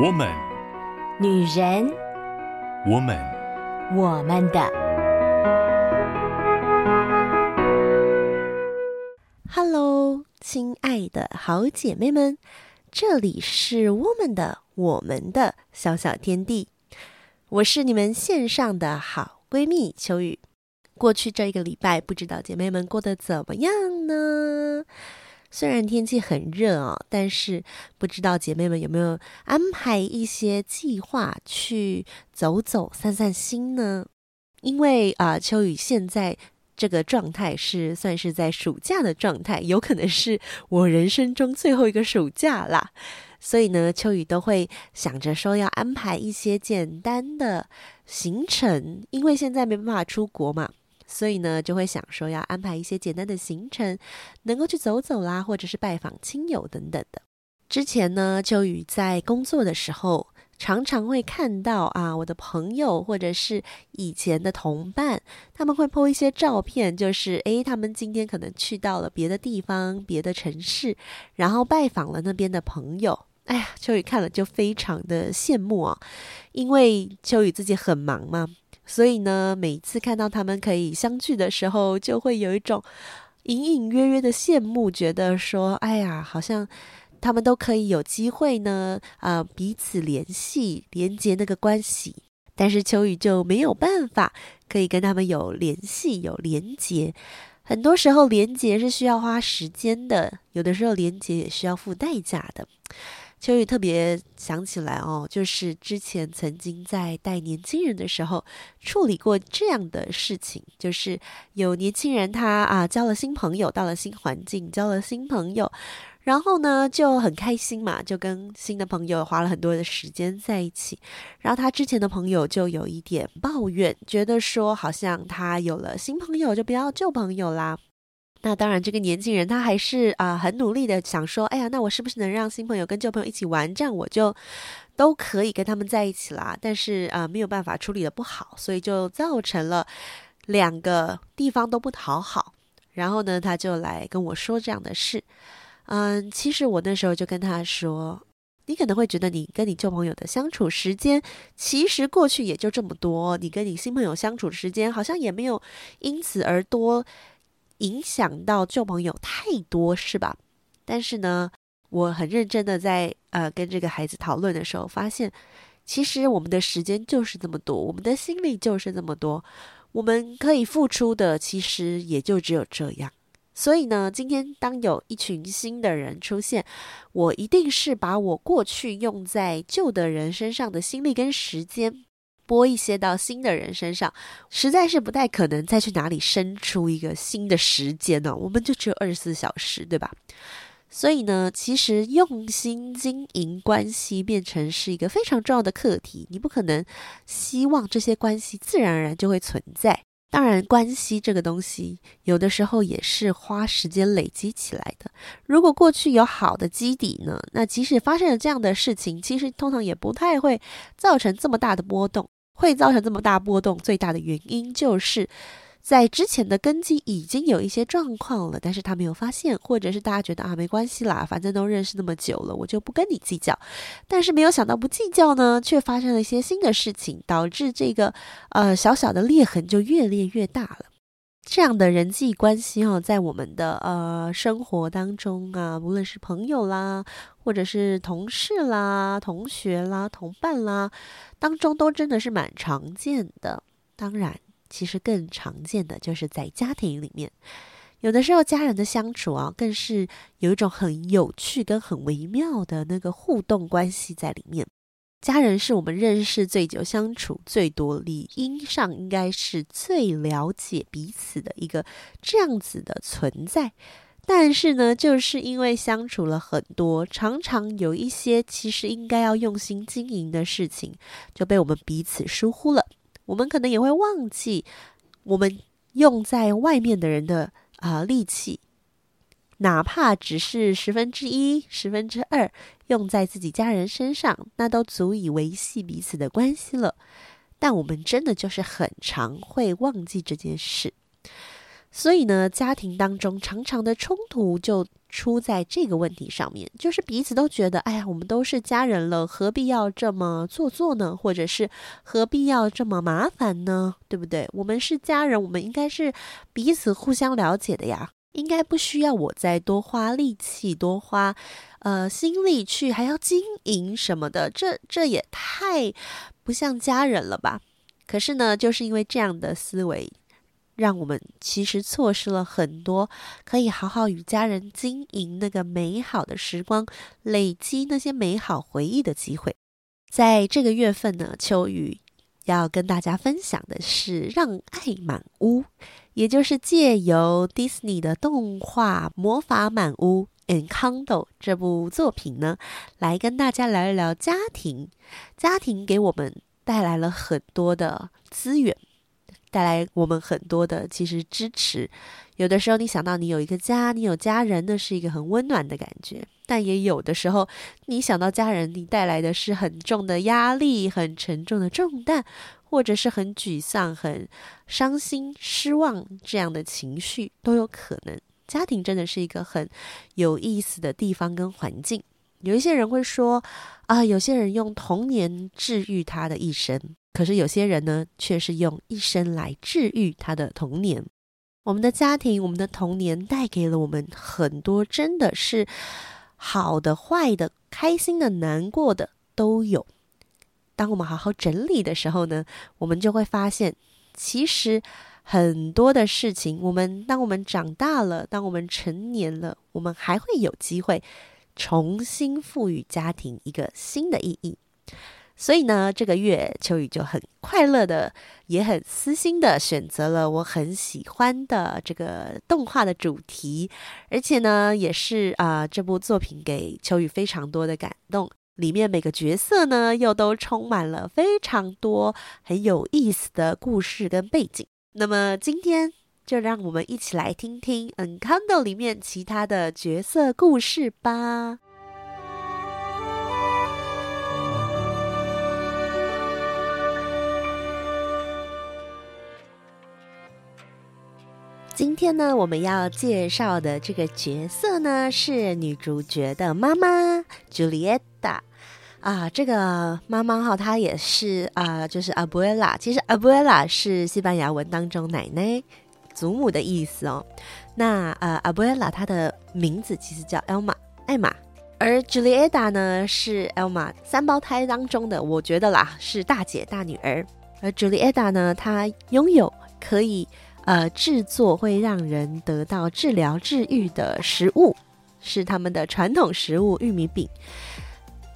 我们，女人，我们，我们的。Hello，亲爱的好姐妹们，这里是我们的我们的小小天地，我是你们线上的好闺蜜秋雨。过去这一个礼拜，不知道姐妹们过得怎么样呢？虽然天气很热哦，但是不知道姐妹们有没有安排一些计划去走走、散散心呢？因为啊、秋雨现在这个状态是算是在暑假的状态，有可能是我人生中最后一个暑假啦。所以呢，秋雨都会想着说要安排一些简单的行程，因为现在没办法出国嘛。所以呢，就会想说要安排一些简单的行程，能够去走走啦，或者是拜访亲友等等的。之前呢，秋雨在工作的时候，常常会看到啊，我的朋友或者是以前的同伴，他们会 po 一些照片，就是诶，他们今天可能去到了别的地方、别的城市，然后拜访了那边的朋友。哎呀，秋雨看了就非常的羡慕啊，因为秋雨自己很忙嘛。所以呢，每次看到他们可以相聚的时候，就会有一种隐隐约约的羡慕，觉得说，哎呀，好像他们都可以有机会呢，啊、彼此联系、连接那个关系。但是秋雨就没有办法可以跟他们有联系、有连接。很多时候，连接是需要花时间的，有的时候连接也需要付代价的。秋雨特别想起来哦，就是之前曾经在带年轻人的时候处理过这样的事情，就是有年轻人他啊交了新朋友，到了新环境交了新朋友，然后呢就很开心嘛，就跟新的朋友花了很多的时间在一起，然后他之前的朋友就有一点抱怨，觉得说好像他有了新朋友就不要旧朋友啦。那当然，这个年轻人他还是啊、很努力的想说，哎呀，那我是不是能让新朋友跟旧朋友一起玩，这样我就都可以跟他们在一起啦。但是啊、没有办法处理的不好，所以就造成了两个地方都不讨好。然后呢，他就来跟我说这样的事。嗯，其实我那时候就跟他说，你可能会觉得你跟你旧朋友的相处时间，其实过去也就这么多，你跟你新朋友相处时间好像也没有因此而多。影响到旧朋友太多是吧？但是呢，我很认真的在呃跟这个孩子讨论的时候，发现其实我们的时间就是这么多，我们的心力就是这么多，我们可以付出的其实也就只有这样。所以呢，今天当有一群新的人出现，我一定是把我过去用在旧的人身上的心力跟时间。拨一些到新的人身上，实在是不太可能再去哪里生出一个新的时间呢？我们就只有二十四小时，对吧？所以呢，其实用心经营关系变成是一个非常重要的课题。你不可能希望这些关系自然而然就会存在。当然，关系这个东西，有的时候也是花时间累积起来的。如果过去有好的基底呢，那即使发生了这样的事情，其实通常也不太会造成这么大的波动。会造成这么大波动，最大的原因就是在之前的根基已经有一些状况了，但是他没有发现，或者是大家觉得啊，没关系啦，反正都认识那么久了，我就不跟你计较。但是没有想到不计较呢，却发生了一些新的事情，导致这个呃小小的裂痕就越裂越大了。这样的人际关系哦，在我们的呃生活当中啊，无论是朋友啦，或者是同事啦、同学啦、同伴啦，当中都真的是蛮常见的。当然，其实更常见的就是在家庭里面，有的时候家人的相处啊，更是有一种很有趣跟很微妙的那个互动关系在里面。家人是我们认识最久、相处最多、理应上应该是最了解彼此的一个这样子的存在。但是呢，就是因为相处了很多，常常有一些其实应该要用心经营的事情，就被我们彼此疏忽了。我们可能也会忘记，我们用在外面的人的啊、呃、力气。哪怕只是十分之一、十分之二，用在自己家人身上，那都足以维系彼此的关系了。但我们真的就是很常会忘记这件事，所以呢，家庭当中常常的冲突就出在这个问题上面，就是彼此都觉得，哎呀，我们都是家人了，何必要这么做作呢？或者是何必要这么麻烦呢？对不对？我们是家人，我们应该是彼此互相了解的呀，应该不需要我再多花力气、多花呃心力去还要经营什么的，这这也太不像家人了吧？可是呢，就是因为这样的思维。让我们其实错失了很多可以好好与家人经营那个美好的时光，累积那些美好回忆的机会。在这个月份呢，秋雨要跟大家分享的是《让爱满屋》，也就是借由 Disney 的动画《魔法满屋》Encanto 这部作品呢，来跟大家聊一聊家庭。家庭给我们带来了很多的资源。带来我们很多的其实支持，有的时候你想到你有一个家，你有家人，那是一个很温暖的感觉。但也有的时候，你想到家人，你带来的是很重的压力，很沉重的重担，或者是很沮丧、很伤心、失望这样的情绪都有可能。家庭真的是一个很有意思的地方跟环境。有一些人会说啊，有些人用童年治愈他的一生。可是有些人呢，却是用一生来治愈他的童年。我们的家庭，我们的童年，带给了我们很多，真的是好的、坏的、开心的、难过的都有。当我们好好整理的时候呢，我们就会发现，其实很多的事情，我们当我们长大了，当我们成年了，我们还会有机会重新赋予家庭一个新的意义。所以呢，这个月秋雨就很快乐的，也很私心的选择了我很喜欢的这个动画的主题，而且呢，也是啊、这部作品给秋雨非常多的感动。里面每个角色呢，又都充满了非常多很有意思的故事跟背景。那么今天就让我们一起来听听《Encanto》里面其他的角色故事吧。今天呢，我们要介绍的这个角色呢，是女主角的妈妈朱丽叶达啊。这个妈妈哈，她也是啊，就是 Abuela。其实 Abuela 是西班牙文当中奶奶、祖母的意思哦。那呃，Abuela 她的名字其实叫 Elma 艾玛，而朱丽叶达呢是 Elma 三胞胎当中的，我觉得啦是大姐大女儿。而朱丽叶达呢，她拥有可以。呃，制作会让人得到治疗治愈的食物，是他们的传统食物——玉米饼。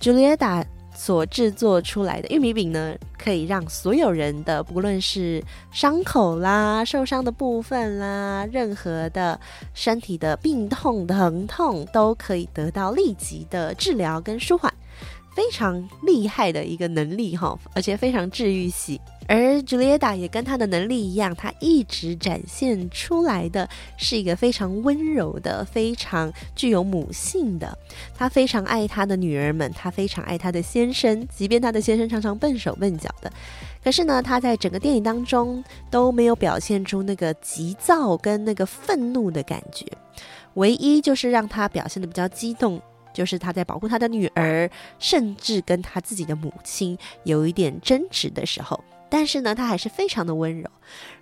朱丽叶达所制作出来的玉米饼呢，可以让所有人的，不论是伤口啦、受伤的部分啦，任何的身体的病痛、疼痛，都可以得到立即的治疗跟舒缓，非常厉害的一个能力哈，而且非常治愈系。而朱丽叶达也跟她的能力一样，她一直展现出来的是一个非常温柔的、非常具有母性的。她非常爱她的女儿们，她非常爱她的先生，即便她的先生常常笨手笨脚的，可是呢，她在整个电影当中都没有表现出那个急躁跟那个愤怒的感觉。唯一就是让她表现的比较激动，就是他在保护他的女儿，甚至跟他自己的母亲有一点争执的时候。但是呢，他还是非常的温柔。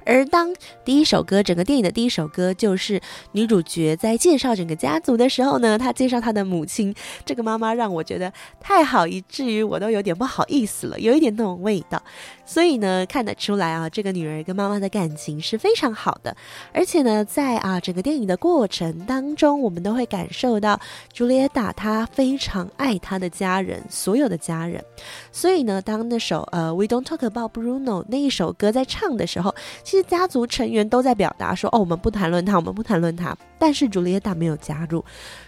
而当第一首歌，整个电影的第一首歌，就是女主角在介绍整个家族的时候呢，她介绍她的母亲，这个妈妈让我觉得太好，以至于我都有点不好意思了，有一点那种味道。所以呢，看得出来啊，这个女儿跟妈妈的感情是非常好的。而且呢，在啊整个电影的过程当中，我们都会感受到朱丽叶达她非常爱她的家人，所有的家人。所以呢，当那首呃 We Don't Talk About Bruno 那一首歌在唱的时候，其实家族成员都在表达说：“哦，我们不谈论他，我们不谈论他。”但是朱丽叶达没有加入。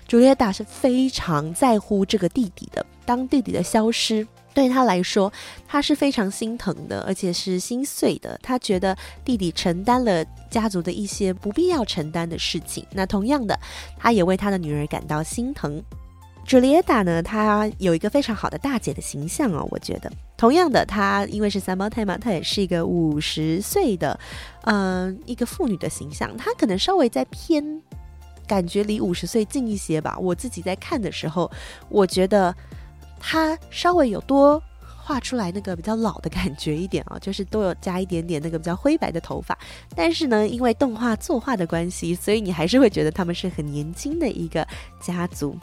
朱丽叶达是非常在乎这个弟弟的。当弟弟的消失对他来说，他是非常心疼的，而且是心碎的。他觉得弟弟承担了家族的一些不必要承担的事情。那同样的，他也为他的女儿感到心疼。朱丽叶达呢，她有一个非常好的大姐的形象哦，我觉得。同样的，她因为是三胞胎嘛，她也是一个五十岁的，嗯、一个妇女的形象。她可能稍微再偏感觉离五十岁近一些吧。我自己在看的时候，我觉得他稍微有多画出来那个比较老的感觉一点啊，就是都有加一点点那个比较灰白的头发。但是呢，因为动画作画的关系，所以你还是会觉得他们是很年轻的一个家族。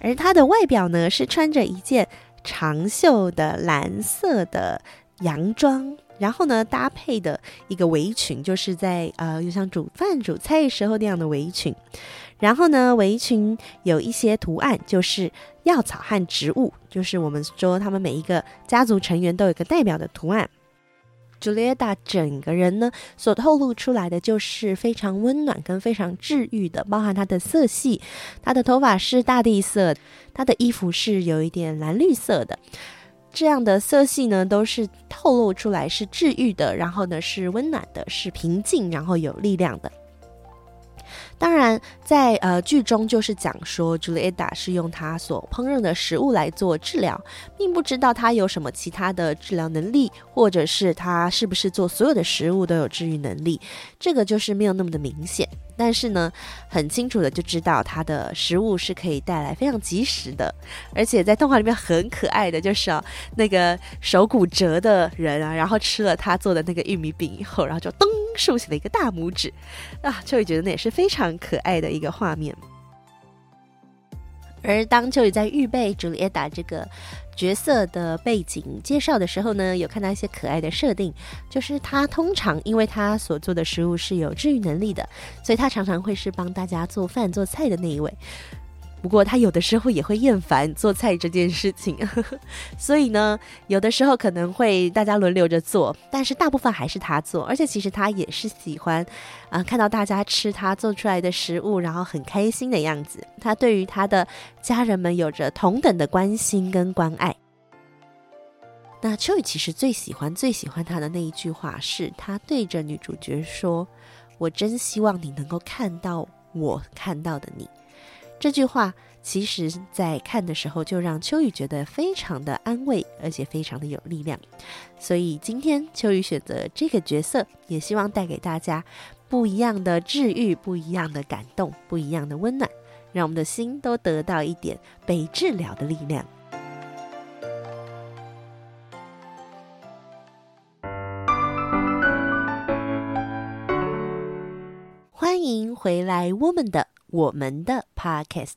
而他的外表呢，是穿着一件长袖的蓝色的洋装。然后呢，搭配的一个围裙，就是在呃，就像煮饭煮菜时候那样的围裙。然后呢，围裙有一些图案，就是药草和植物，就是我们说他们每一个家族成员都有一个代表的图案。Julieta 整个人呢，所透露出来的就是非常温暖跟非常治愈的，包含她的色系，她的头发是大地色，她的衣服是有一点蓝绿色的。这样的色系呢，都是透露出来是治愈的，然后呢是温暖的，是平静，然后有力量的。当然，在呃剧中就是讲说，朱丽叶是用她所烹饪的食物来做治疗，并不知道她有什么其他的治疗能力，或者是她是不是做所有的食物都有治愈能力，这个就是没有那么的明显。但是呢，很清楚的就知道它的食物是可以带来非常及时的，而且在动画里面很可爱的就是啊，那个手骨折的人啊，然后吃了他做的那个玉米饼以后，然后就噔竖起了一个大拇指啊，秋雨觉得那也是非常可爱的一个画面。而当秋雨在预备朱丽叶这个角色的背景介绍的时候呢，有看到一些可爱的设定，就是他通常因为他所做的食物是有治愈能力的，所以他常常会是帮大家做饭做菜的那一位。不过他有的时候也会厌烦做菜这件事情，所以呢，有的时候可能会大家轮流着做，但是大部分还是他做。而且其实他也是喜欢，啊、看到大家吃他做出来的食物，然后很开心的样子。他对于他的家人们有着同等的关心跟关爱。那秋雨其实最喜欢最喜欢他的那一句话，是他对着女主角说：“我真希望你能够看到我看到的你。”这句话其实，在看的时候就让秋雨觉得非常的安慰，而且非常的有力量。所以今天秋雨选择这个角色，也希望带给大家不一样的治愈、不一样的感动、不一样的温暖，让我们的心都得到一点被治疗的力量。欢迎回来，我们的。我们的 Podcast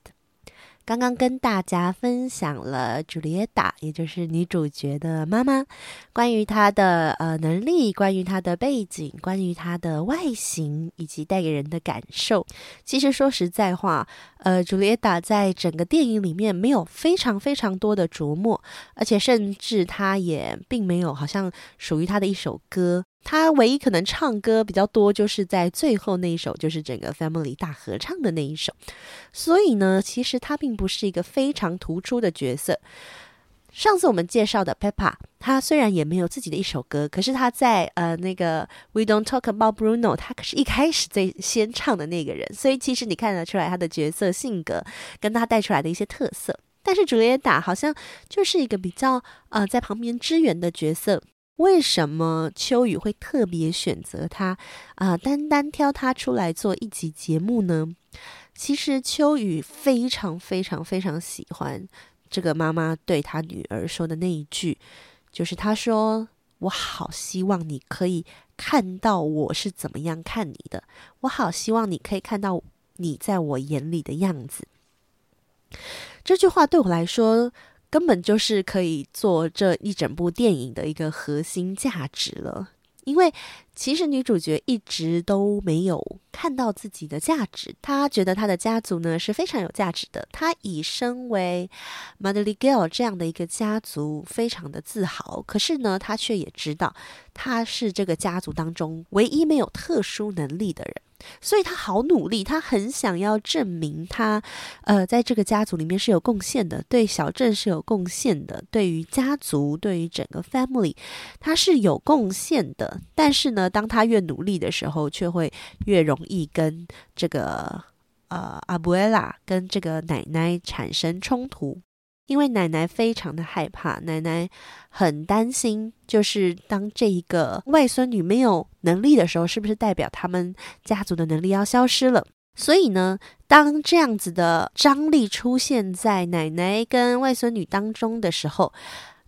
刚刚跟大家分享了朱丽叶，也就是女主角的妈妈，关于她的呃能力，关于她的背景，关于她的外形，以及带给人的感受。其实说实在话，呃，朱丽叶在整个电影里面没有非常非常多的琢磨，而且甚至她也并没有好像属于她的一首歌。他唯一可能唱歌比较多，就是在最后那一首，就是整个 family 大合唱的那一首。所以呢，其实他并不是一个非常突出的角色。上次我们介绍的 Peppa，他虽然也没有自己的一首歌，可是他在呃那个 We Don't Talk About Bruno，他可是一开始最先唱的那个人。所以其实你看得出来他的角色性格跟他带出来的一些特色。但是朱丽叶好像就是一个比较呃在旁边支援的角色。为什么秋雨会特别选择他啊、单单挑他出来做一集节目呢？其实秋雨非常非常非常喜欢这个妈妈对她女儿说的那一句，就是她说：“我好希望你可以看到我是怎么样看你的，我好希望你可以看到你在我眼里的样子。”这句话对我来说，根本就是可以做这一整部电影的一个核心价值了，因为其实女主角一直都没有看到自己的价值，她觉得她的家族呢是非常有价值的，她以身为 Madrigal 这样的一个家族非常的自豪，可是呢，她却也知道她是这个家族当中唯一没有特殊能力的人。所以他好努力，他很想要证明他，呃，在这个家族里面是有贡献的，对小镇是有贡献的，对于家族，对于整个 family，他是有贡献的。但是呢，当他越努力的时候，却会越容易跟这个呃阿布埃拉跟这个奶奶产生冲突。因为奶奶非常的害怕，奶奶很担心，就是当这一个外孙女没有能力的时候，是不是代表他们家族的能力要消失了？所以呢，当这样子的张力出现在奶奶跟外孙女当中的时候，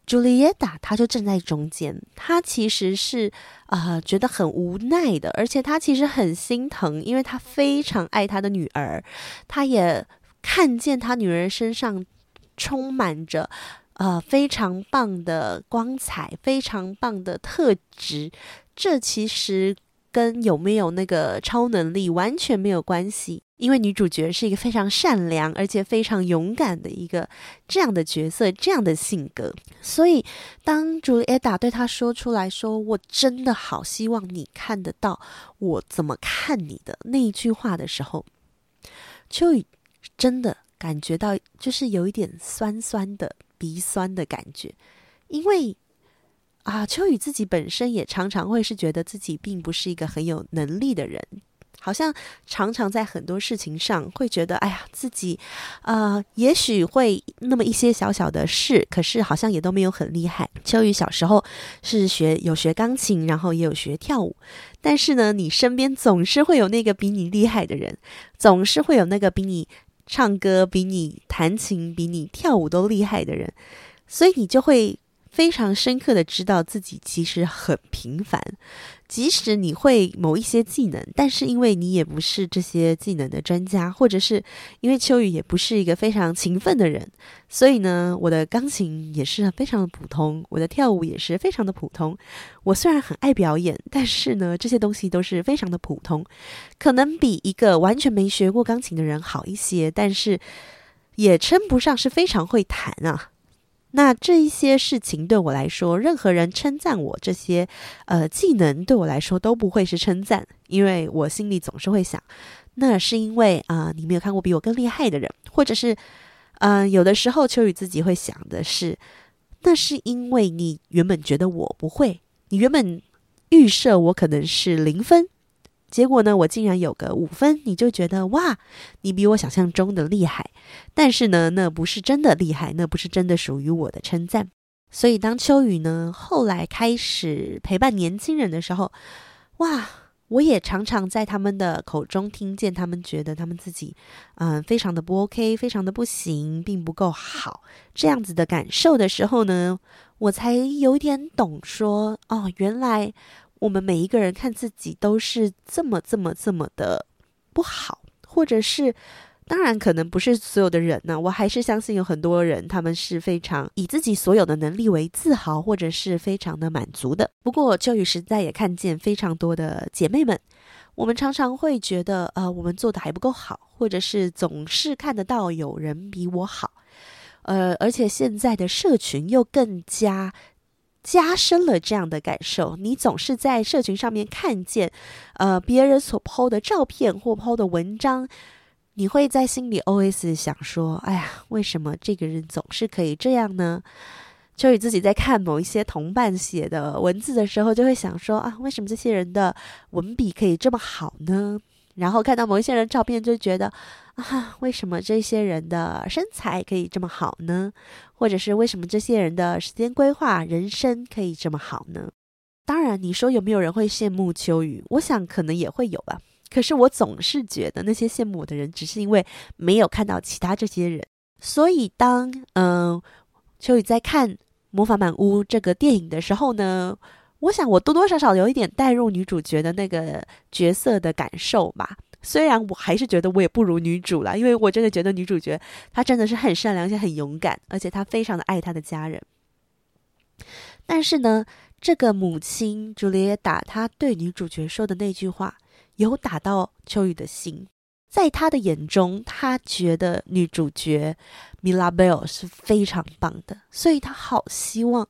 朱丽叶达她就站在中间，她其实是啊、觉得很无奈的，而且她其实很心疼，因为她非常爱她的女儿，她也看见她女儿身上充满着呃非常棒的光彩，非常棒的特质，这其实。跟有没有那个超能力完全没有关系，因为女主角是一个非常善良而且非常勇敢的一个这样的角色，这样的性格。所以当朱丽叶对她说出来说：“我真的好希望你看得到我怎么看你的”那一句话的时候，秋雨真的感觉到就是有一点酸酸的鼻酸的感觉，因为。啊，秋雨自己本身也常常会是觉得自己并不是一个很有能力的人，好像常常在很多事情上会觉得，哎呀，自己，呃，也许会那么一些小小的事，可是好像也都没有很厉害。秋雨小时候是学有学钢琴，然后也有学跳舞，但是呢，你身边总是会有那个比你厉害的人，总是会有那个比你唱歌、比你弹琴、比你跳舞都厉害的人，所以你就会。非常深刻的知道自己其实很平凡，即使你会某一些技能，但是因为你也不是这些技能的专家，或者是因为秋雨也不是一个非常勤奋的人，所以呢，我的钢琴也是非常的普通，我的跳舞也是非常的普通。我虽然很爱表演，但是呢，这些东西都是非常的普通，可能比一个完全没学过钢琴的人好一些，但是也称不上是非常会弹啊。那这一些事情对我来说，任何人称赞我这些呃技能，对我来说都不会是称赞，因为我心里总是会想，那是因为啊、你没有看过比我更厉害的人，或者是嗯、有的时候秋雨自己会想的是，那是因为你原本觉得我不会，你原本预设我可能是零分。结果呢，我竟然有个五分，你就觉得哇，你比我想象中的厉害。但是呢，那不是真的厉害，那不是真的属于我的称赞。所以当秋雨呢后来开始陪伴年轻人的时候，哇，我也常常在他们的口中听见他们觉得他们自己嗯非常的不 OK，非常的不行，并不够好这样子的感受的时候呢，我才有点懂说哦，原来。我们每一个人看自己都是这么这么这么的不好，或者是当然可能不是所有的人呢。我还是相信有很多人，他们是非常以自己所有的能力为自豪，或者是非常的满足的。不过秋雨实在也看见非常多的姐妹们，我们常常会觉得，呃，我们做的还不够好，或者是总是看得到有人比我好，呃，而且现在的社群又更加。加深了这样的感受，你总是在社群上面看见，呃，别人所 po 的照片或 po 的文章，你会在心里 OS 想说：“哎呀，为什么这个人总是可以这样呢？”秋雨自己在看某一些同伴写的文字的时候，就会想说：“啊，为什么这些人的文笔可以这么好呢？”然后看到某些人照片，就觉得。啊，为什么这些人的身材可以这么好呢？或者是为什么这些人的时间规划、人生可以这么好呢？当然，你说有没有人会羡慕秋雨？我想可能也会有吧。可是我总是觉得那些羡慕我的人，只是因为没有看到其他这些人。所以当嗯、秋雨在看《魔法满屋》这个电影的时候呢，我想我多多少少有一点带入女主角的那个角色的感受吧。虽然我还是觉得我也不如女主了，因为我真的觉得女主角她真的是很善良，且很勇敢，而且她非常的爱她的家人。但是呢，这个母亲朱丽叶达她对女主角说的那句话，有打到秋雨的心。在她的眼中，她觉得女主角米拉贝尔是非常棒的，所以她好希望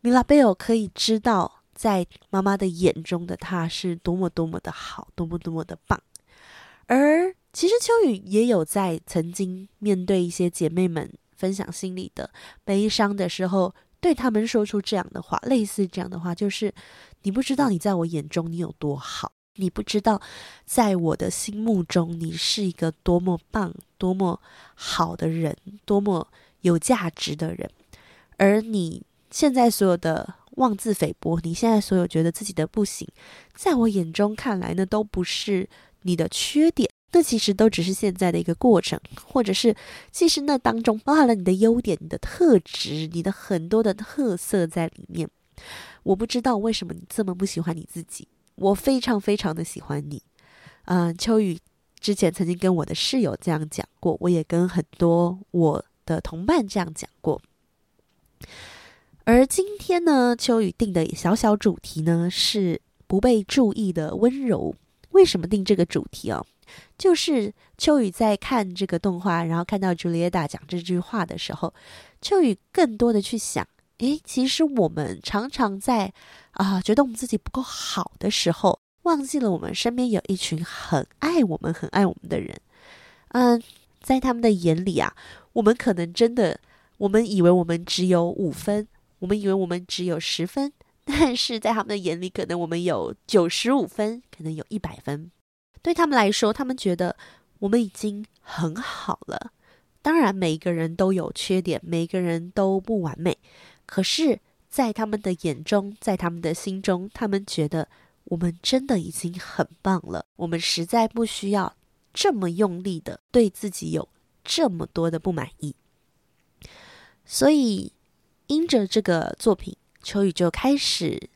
米拉贝尔可以知道，在妈妈的眼中的她是多么多么的好，多么多么的棒。而其实秋雨也有在曾经面对一些姐妹们分享心里的悲伤的时候，对他们说出这样的话，类似这样的话，就是你不知道你在我眼中你有多好，你不知道在我的心目中你是一个多么棒、多么好的人，多么有价值的人，而你现在所有的妄自菲薄，你现在所有觉得自己的不行，在我眼中看来呢，都不是。你的缺点，那其实都只是现在的一个过程，或者是其实那当中包含了你的优点、你的特质、你的很多的特色在里面。我不知道为什么你这么不喜欢你自己，我非常非常的喜欢你。嗯、秋雨之前曾经跟我的室友这样讲过，我也跟很多我的同伴这样讲过。而今天呢，秋雨定的小小主题呢是不被注意的温柔。为什么定这个主题哦？就是秋雨在看这个动画，然后看到朱莉亚达讲这句话的时候，秋雨更多的去想：诶，其实我们常常在啊、觉得我们自己不够好的时候，忘记了我们身边有一群很爱我们、很爱我们的人。嗯，在他们的眼里啊，我们可能真的，我们以为我们只有五分，我们以为我们只有十分，但是在他们的眼里，可能我们有九十五分，可能有一百分。对他们来说，他们觉得我们已经很好了。当然，每一个人都有缺点，每一个人都不完美。可是，在他们的眼中，在他们的心中，他们觉得我们真的已经很棒了。我们实在不需要这么用力的对自己有这么多的不满意。所以，因着这个作品，秋雨就开始。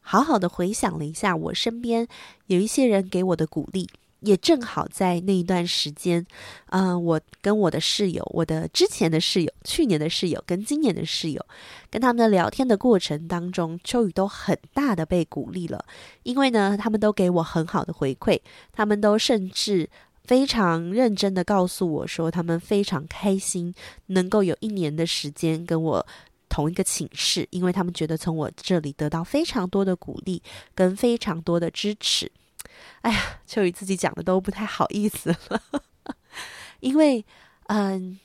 好好的回想了一下，我身边有一些人给我的鼓励，也正好在那一段时间，嗯、我跟我的室友，我的之前的室友，去年的室友跟今年的室友，跟他们的聊天的过程当中，秋雨都很大的被鼓励了，因为呢，他们都给我很好的回馈，他们都甚至非常认真的告诉我说，他们非常开心能够有一年的时间跟我。同一个寝室，因为他们觉得从我这里得到非常多的鼓励跟非常多的支持。哎呀，秋雨自己讲的都不太好意思了，因为嗯，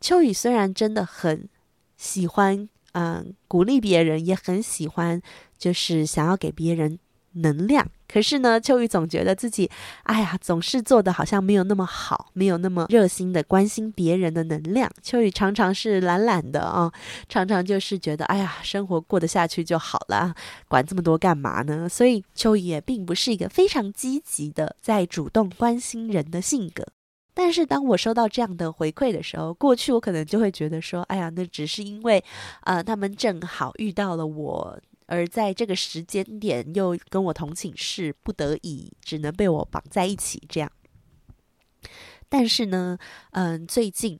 秋雨虽然真的很喜欢嗯鼓励别人，也很喜欢就是想要给别人。能量，可是呢，秋雨总觉得自己，哎呀，总是做的好像没有那么好，没有那么热心的关心别人的能量。秋雨常常是懒懒的啊、常常就是觉得，哎呀，生活过得下去就好了，管这么多干嘛呢？所以秋雨也并不是一个非常积极的在主动关心人的性格。但是当我收到这样的回馈的时候，过去我可能就会觉得说，哎呀，那只是因为，呃，他们正好遇到了我。而在这个时间点，又跟我同寝室，不得已只能被我绑在一起，这样。但是呢，嗯，最近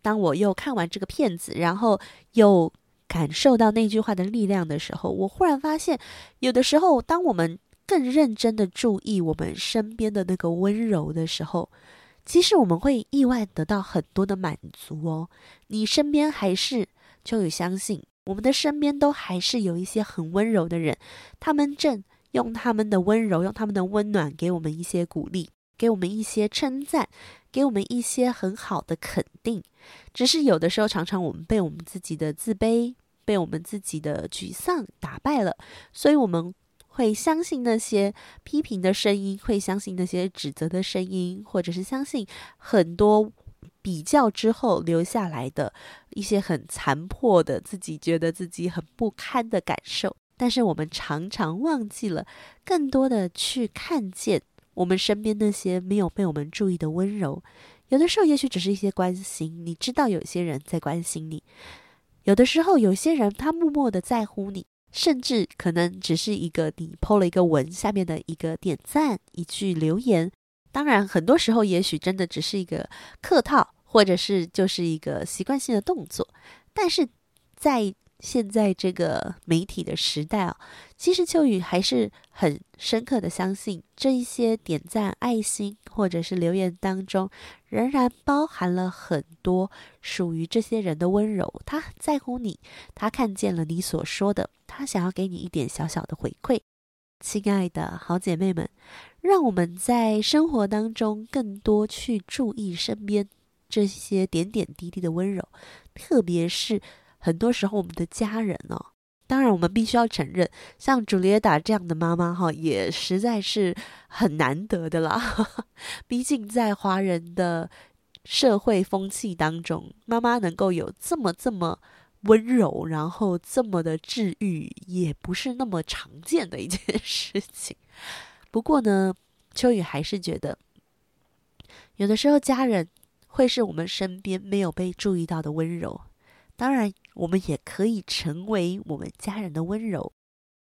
当我又看完这个片子，然后又感受到那句话的力量的时候，我忽然发现，有的时候，当我们更认真的注意我们身边的那个温柔的时候，其实我们会意外得到很多的满足哦。你身边还是就有相信。我们的身边都还是有一些很温柔的人，他们正用他们的温柔，用他们的温暖，给我们一些鼓励，给我们一些称赞，给我们一些很好的肯定。只是有的时候，常常我们被我们自己的自卑，被我们自己的沮丧打败了，所以我们会相信那些批评的声音，会相信那些指责的声音，或者是相信很多。比较之后留下来的一些很残破的，自己觉得自己很不堪的感受，但是我们常常忘记了更多的去看见我们身边那些没有被我们注意的温柔。有的时候，也许只是一些关心，你知道有些人在关心你；有的时候，有些人他默默的在乎你，甚至可能只是一个你 po 了一个文下面的一个点赞，一句留言。当然，很多时候也许真的只是一个客套，或者是就是一个习惯性的动作。但是在现在这个媒体的时代啊，其实秋雨还是很深刻的相信，这一些点赞、爱心或者是留言当中，仍然包含了很多属于这些人的温柔。他在乎你，他看见了你所说的，他想要给你一点小小的回馈。亲爱的好姐妹们，让我们在生活当中更多去注意身边这些点点滴滴的温柔，特别是很多时候我们的家人哦。当然，我们必须要承认，像茱莉达这样的妈妈哈，也实在是很难得的啦。毕竟在华人的社会风气当中，妈妈能够有这么这么。温柔，然后这么的治愈，也不是那么常见的一件事情。不过呢，秋雨还是觉得有的时候，家人会是我们身边没有被注意到的温柔。当然，我们也可以成为我们家人的温柔。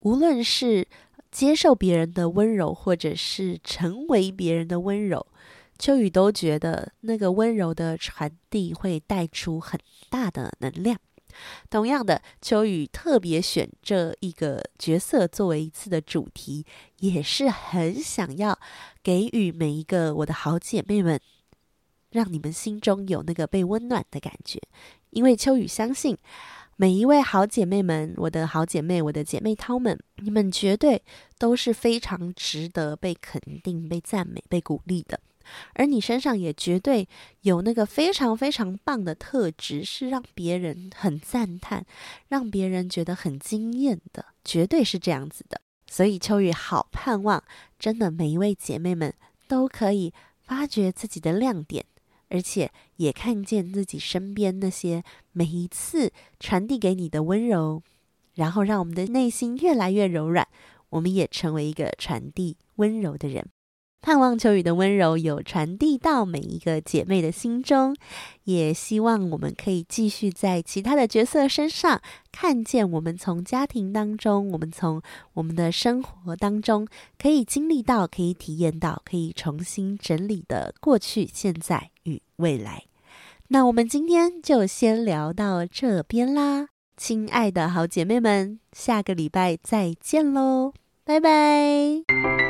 无论是接受别人的温柔，或者是成为别人的温柔，秋雨都觉得那个温柔的传递会带出很大的能量。同样的，秋雨特别选这一个角色作为一次的主题，也是很想要给予每一个我的好姐妹们，让你们心中有那个被温暖的感觉。因为秋雨相信，每一位好姐妹们，我的好姐妹，我的姐妹淘们，你们绝对都是非常值得被肯定、被赞美、被鼓励的。而你身上也绝对有那个非常非常棒的特质，是让别人很赞叹，让别人觉得很惊艳的，绝对是这样子的。所以秋雨好盼望，真的每一位姐妹们都可以发掘自己的亮点，而且也看见自己身边那些每一次传递给你的温柔，然后让我们的内心越来越柔软，我们也成为一个传递温柔的人。盼望秋雨的温柔有传递到每一个姐妹的心中，也希望我们可以继续在其他的角色身上看见我们从家庭当中，我们从我们的生活当中可以经历到、可以体验到、可以重新整理的过去、现在与未来。那我们今天就先聊到这边啦，亲爱的好姐妹们，下个礼拜再见喽，拜拜。